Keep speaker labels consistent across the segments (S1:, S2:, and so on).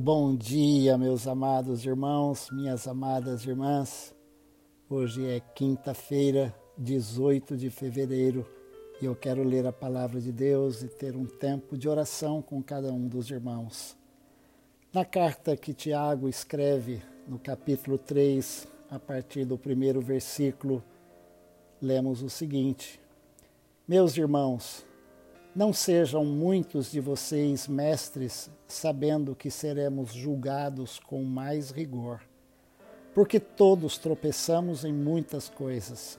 S1: Bom dia, meus amados irmãos, minhas amadas irmãs. Hoje é quinta-feira, 18 de fevereiro, e eu quero ler a palavra de Deus e ter um tempo de oração com cada um dos irmãos. Na carta que Tiago escreve, no capítulo 3, a partir do primeiro versículo, lemos o seguinte: Meus irmãos, não sejam muitos de vocês mestres, sabendo que seremos julgados com mais rigor. Porque todos tropeçamos em muitas coisas.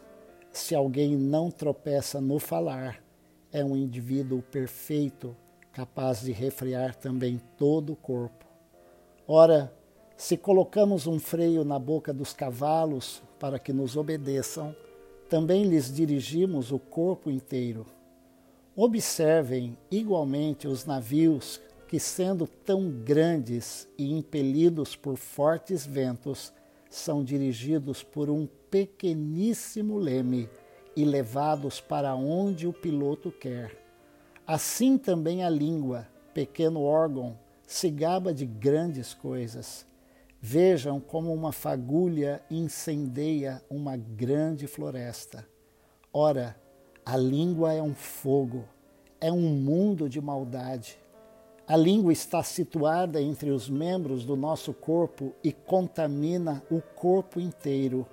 S1: Se alguém não tropeça no falar, é um indivíduo perfeito, capaz de refrear também todo o corpo. Ora, se colocamos um freio na boca dos cavalos para que nos obedeçam, também lhes dirigimos o corpo inteiro. Observem igualmente os navios que, sendo tão grandes e impelidos por fortes ventos, são dirigidos por um pequeníssimo leme e levados para onde o piloto quer. Assim também a língua, pequeno órgão, se gaba de grandes coisas. Vejam como uma fagulha incendeia uma grande floresta. Ora, a língua é um fogo, é um mundo de maldade. A língua está situada entre os membros do nosso corpo e contamina o corpo inteiro,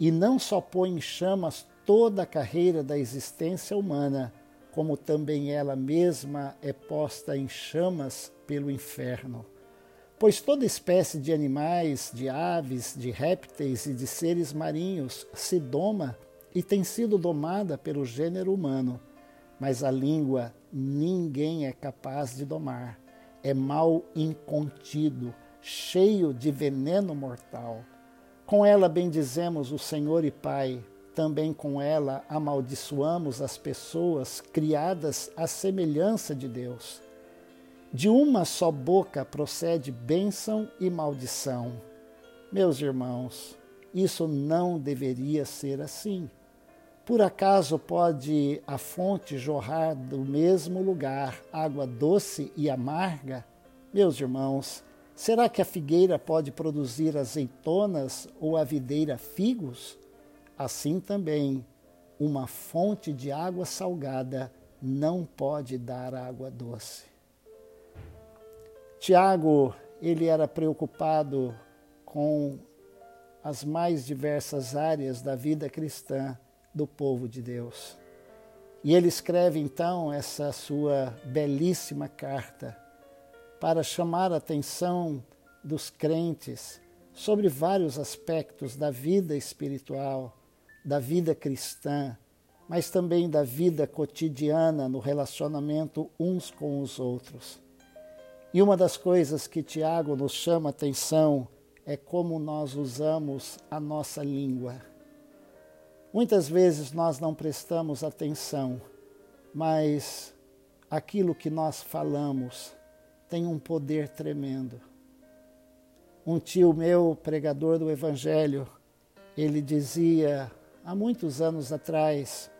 S1: e não só põe em chamas toda a carreira da existência humana, como também ela mesma é posta em chamas pelo inferno. Pois toda espécie de animais, de aves, de répteis e de seres marinhos se doma e tem sido domada pelo gênero humano, mas a língua ninguém é capaz de domar. É mal incontido, cheio de veneno mortal. Com ela bendizemos o Senhor e Pai, também com ela amaldiçoamos as pessoas criadas à semelhança de Deus. De uma só boca procede bênção e maldição. Meus irmãos, isso não deveria ser assim. Por acaso pode a fonte jorrar do mesmo lugar água doce e amarga? Meus irmãos, será que a figueira pode produzir azeitonas ou a videira figos? Assim também, uma fonte de água salgada não pode dar água doce. Tiago, ele era preocupado com as mais diversas áreas da vida cristã do povo de Deus. E ele escreve então essa sua belíssima carta para chamar a atenção dos crentes sobre vários aspectos da vida espiritual, da vida cristã, mas também da vida cotidiana no relacionamento uns com os outros. E uma das coisas que Tiago nos chama a atenção é como nós usamos a nossa língua. Muitas vezes nós não prestamos atenção, mas aquilo que nós falamos tem um poder tremendo. Um tio meu, pregador do Evangelho, ele dizia há muitos anos atrás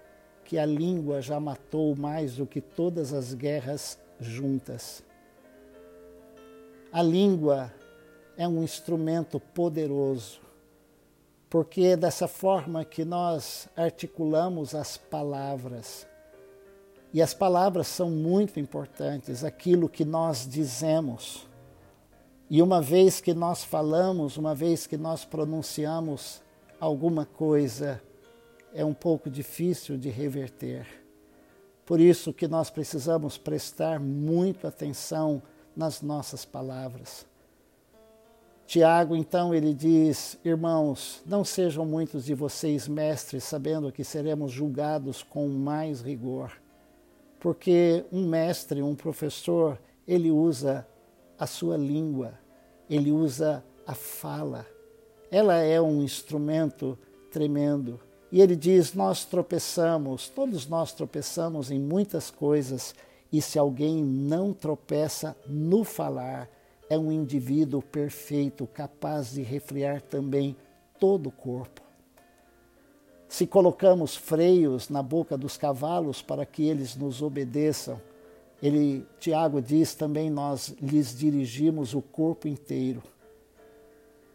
S1: que a língua já matou mais do que todas as guerras juntas. A língua é um instrumento poderoso porque é dessa forma que nós articulamos as palavras. E as palavras são muito importantes, aquilo que nós dizemos. E uma vez que nós falamos, uma vez que nós pronunciamos alguma coisa, é um pouco difícil de reverter. Por isso que nós precisamos prestar muito atenção nas nossas palavras. Tiago, então, ele diz: Irmãos, não sejam muitos de vocês mestres, sabendo que seremos julgados com mais rigor. Porque um mestre, um professor, ele usa a sua língua, ele usa a fala. Ela é um instrumento tremendo. E ele diz: Nós tropeçamos, todos nós tropeçamos em muitas coisas, e se alguém não tropeça no falar, é um indivíduo perfeito, capaz de refriar também todo o corpo. Se colocamos freios na boca dos cavalos para que eles nos obedeçam, ele, Tiago diz também, nós lhes dirigimos o corpo inteiro.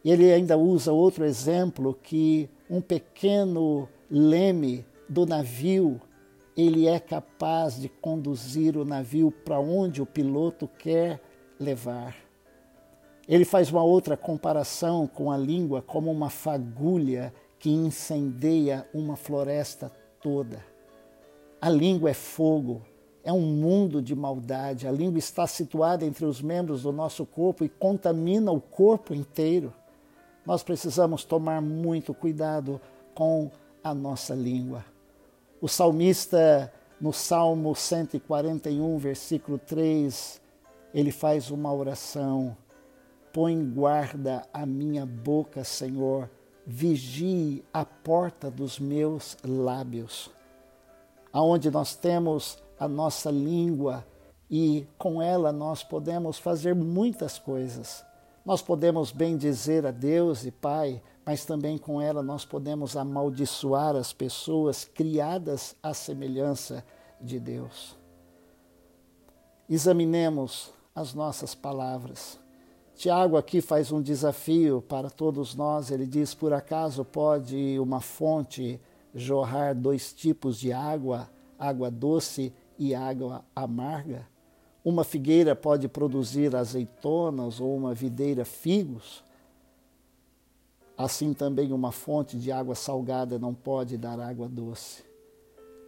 S1: Ele ainda usa outro exemplo que um pequeno leme do navio, ele é capaz de conduzir o navio para onde o piloto quer levar. Ele faz uma outra comparação com a língua como uma fagulha que incendeia uma floresta toda. A língua é fogo, é um mundo de maldade. A língua está situada entre os membros do nosso corpo e contamina o corpo inteiro. Nós precisamos tomar muito cuidado com a nossa língua. O salmista, no Salmo 141, versículo 3, ele faz uma oração. Põe guarda a minha boca, Senhor, vigie a porta dos meus lábios. Aonde nós temos a nossa língua e com ela nós podemos fazer muitas coisas. Nós podemos bem dizer a Deus e Pai, mas também com ela nós podemos amaldiçoar as pessoas criadas à semelhança de Deus. Examinemos as nossas palavras. Tiago aqui faz um desafio para todos nós. Ele diz: por acaso pode uma fonte jorrar dois tipos de água, água doce e água amarga? Uma figueira pode produzir azeitonas ou uma videira figos? Assim também uma fonte de água salgada não pode dar água doce.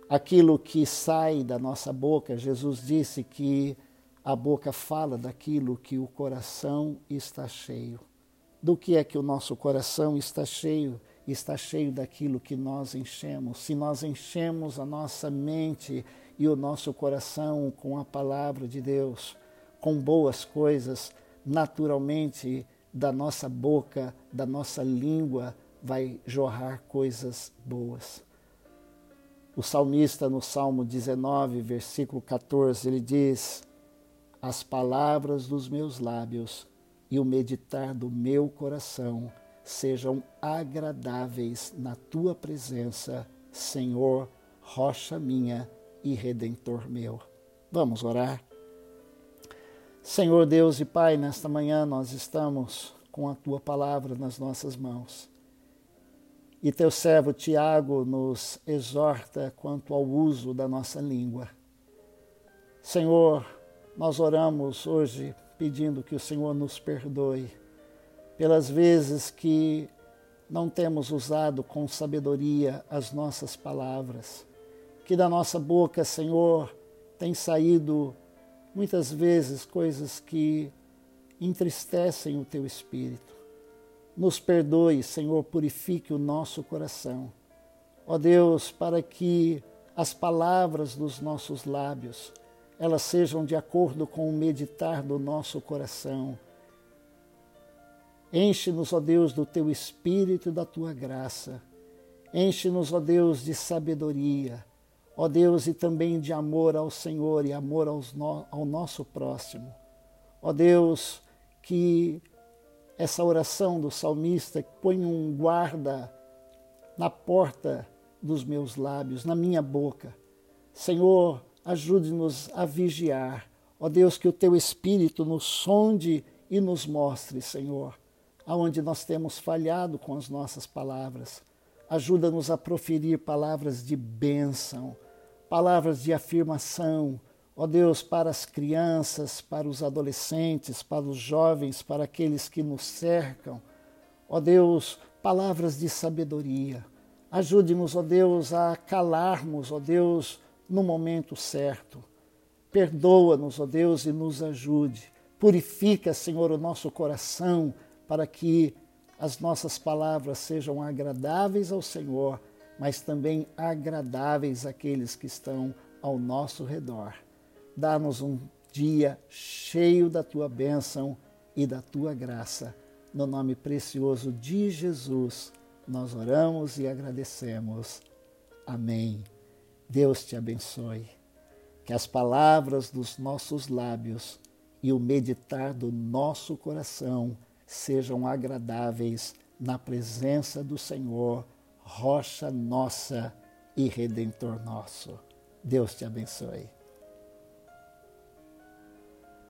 S1: Aquilo que sai da nossa boca, Jesus disse que a boca fala daquilo que o coração está cheio. Do que é que o nosso coração está cheio? Está cheio daquilo que nós enchemos. Se nós enchemos a nossa mente e o nosso coração com a palavra de Deus, com boas coisas, naturalmente da nossa boca, da nossa língua, vai jorrar coisas boas. O salmista, no Salmo 19, versículo 14, ele diz: As palavras dos meus lábios e o meditar do meu coração sejam agradáveis na tua presença, Senhor, rocha minha e redentor meu. Vamos orar. Senhor Deus e Pai, nesta manhã nós estamos com a tua palavra nas nossas mãos. E teu servo Tiago nos exorta quanto ao uso da nossa língua. Senhor, nós oramos hoje pedindo que o Senhor nos perdoe pelas vezes que não temos usado com sabedoria as nossas palavras que da nossa boca, Senhor, tem saído muitas vezes coisas que entristecem o teu espírito. Nos perdoe, Senhor, purifique o nosso coração. Ó Deus, para que as palavras dos nossos lábios, elas sejam de acordo com o meditar do nosso coração. Enche-nos, ó Deus, do teu espírito e da tua graça. Enche-nos, ó Deus, de sabedoria ó Deus, e também de amor ao Senhor e amor no, ao nosso próximo. Ó Deus, que essa oração do salmista põe um guarda na porta dos meus lábios, na minha boca. Senhor, ajude-nos a vigiar. Ó Deus, que o teu Espírito nos sonde e nos mostre, Senhor, aonde nós temos falhado com as nossas palavras. Ajuda-nos a proferir palavras de bênção, palavras de afirmação, ó Deus, para as crianças, para os adolescentes, para os jovens, para aqueles que nos cercam. Ó Deus, palavras de sabedoria. Ajude-nos, ó Deus, a calarmos, ó Deus, no momento certo. Perdoa-nos, ó Deus, e nos ajude. Purifica, Senhor, o nosso coração para que as nossas palavras sejam agradáveis ao Senhor mas também agradáveis àqueles que estão ao nosso redor. Dá-nos um dia cheio da tua bênção e da tua graça. No nome precioso de Jesus, nós oramos e agradecemos. Amém. Deus te abençoe. Que as palavras dos nossos lábios e o meditar do nosso coração sejam agradáveis na presença do Senhor rocha nossa e redentor nosso. Deus te abençoe.